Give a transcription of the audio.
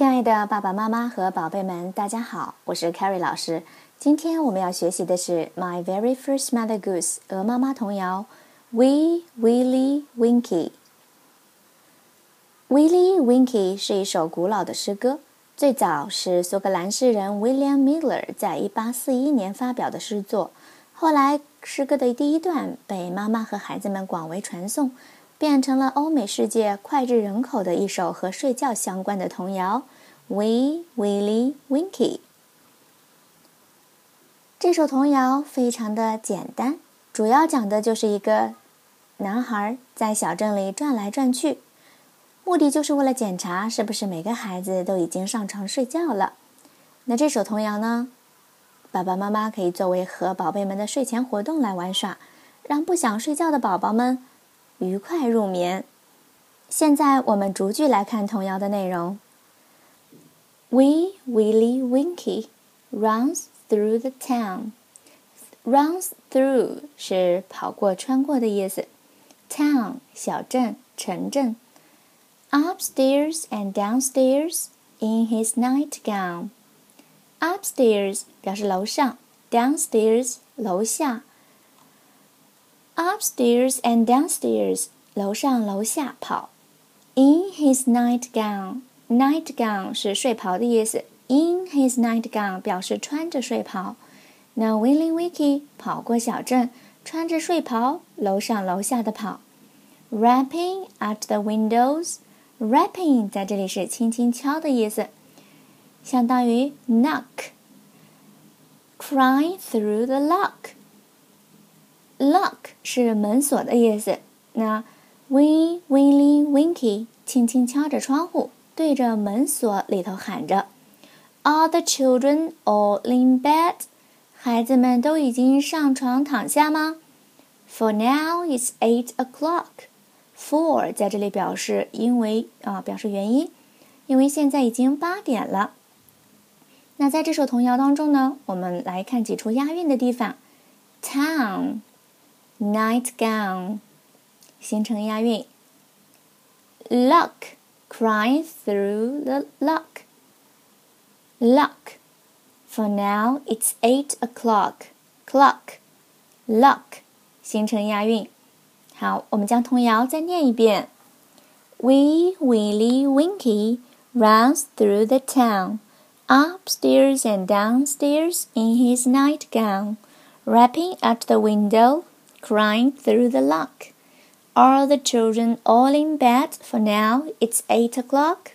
亲爱的爸爸妈妈和宝贝们，大家好，我是 Carrie 老师。今天我们要学习的是《My Very First Mother Goose》鹅妈妈童谣《Wee Willie Winkie》。Willie Winkie 是一首古老的诗歌，最早是苏格兰诗人 William Miller 在一八四一年发表的诗作。后来，诗歌的第一段被妈妈和孩子们广为传颂。变成了欧美世界脍炙人口的一首和睡觉相关的童谣《Wee Willie Winkie》。这首童谣非常的简单，主要讲的就是一个男孩在小镇里转来转去，目的就是为了检查是不是每个孩子都已经上床睡觉了。那这首童谣呢，爸爸妈妈可以作为和宝贝们的睡前活动来玩耍，让不想睡觉的宝宝们。愉快入眠。现在我们逐句来看童谣的内容。Wee Willie Winkie runs through the town. Runs through 是跑过、穿过的意思。Town 小镇、城镇。Upstairs and downstairs in his nightgown. Upstairs 表示楼上，downstairs 楼下。upstairs and downstairs，楼上楼下跑。In his nightgown，nightgown 是睡袍的意思。In his nightgown 表示穿着睡袍。那 Willie Winkie 跑过小镇，穿着睡袍，楼上楼下的跑。Rapping at the windows，rapping 在这里是轻轻敲的意思，相当于 knock。Crying through the lock。 Lock 是门锁的意思。那 Wee Willie Winkie 轻轻敲着窗户，对着门锁里头喊着：“Are the children all in bed？” 孩子们都已经上床躺下吗？For now it's eight o'clock. For 在这里表示因为啊，表示原因，因为现在已经八点了。那在这首童谣当中呢，我们来看几处押韵的地方：town。nightgown，形成押韵。Luck crying through the lock. Luck. For now it's eight o'clock. Clock. Luck 形成押韵。好，我们将童谣再念一遍。Wee Willie Winkie runs through the town, upstairs and downstairs in his nightgown, rapping at the window crying through the lock. Are the children all in bed for now? It's eight o'clock.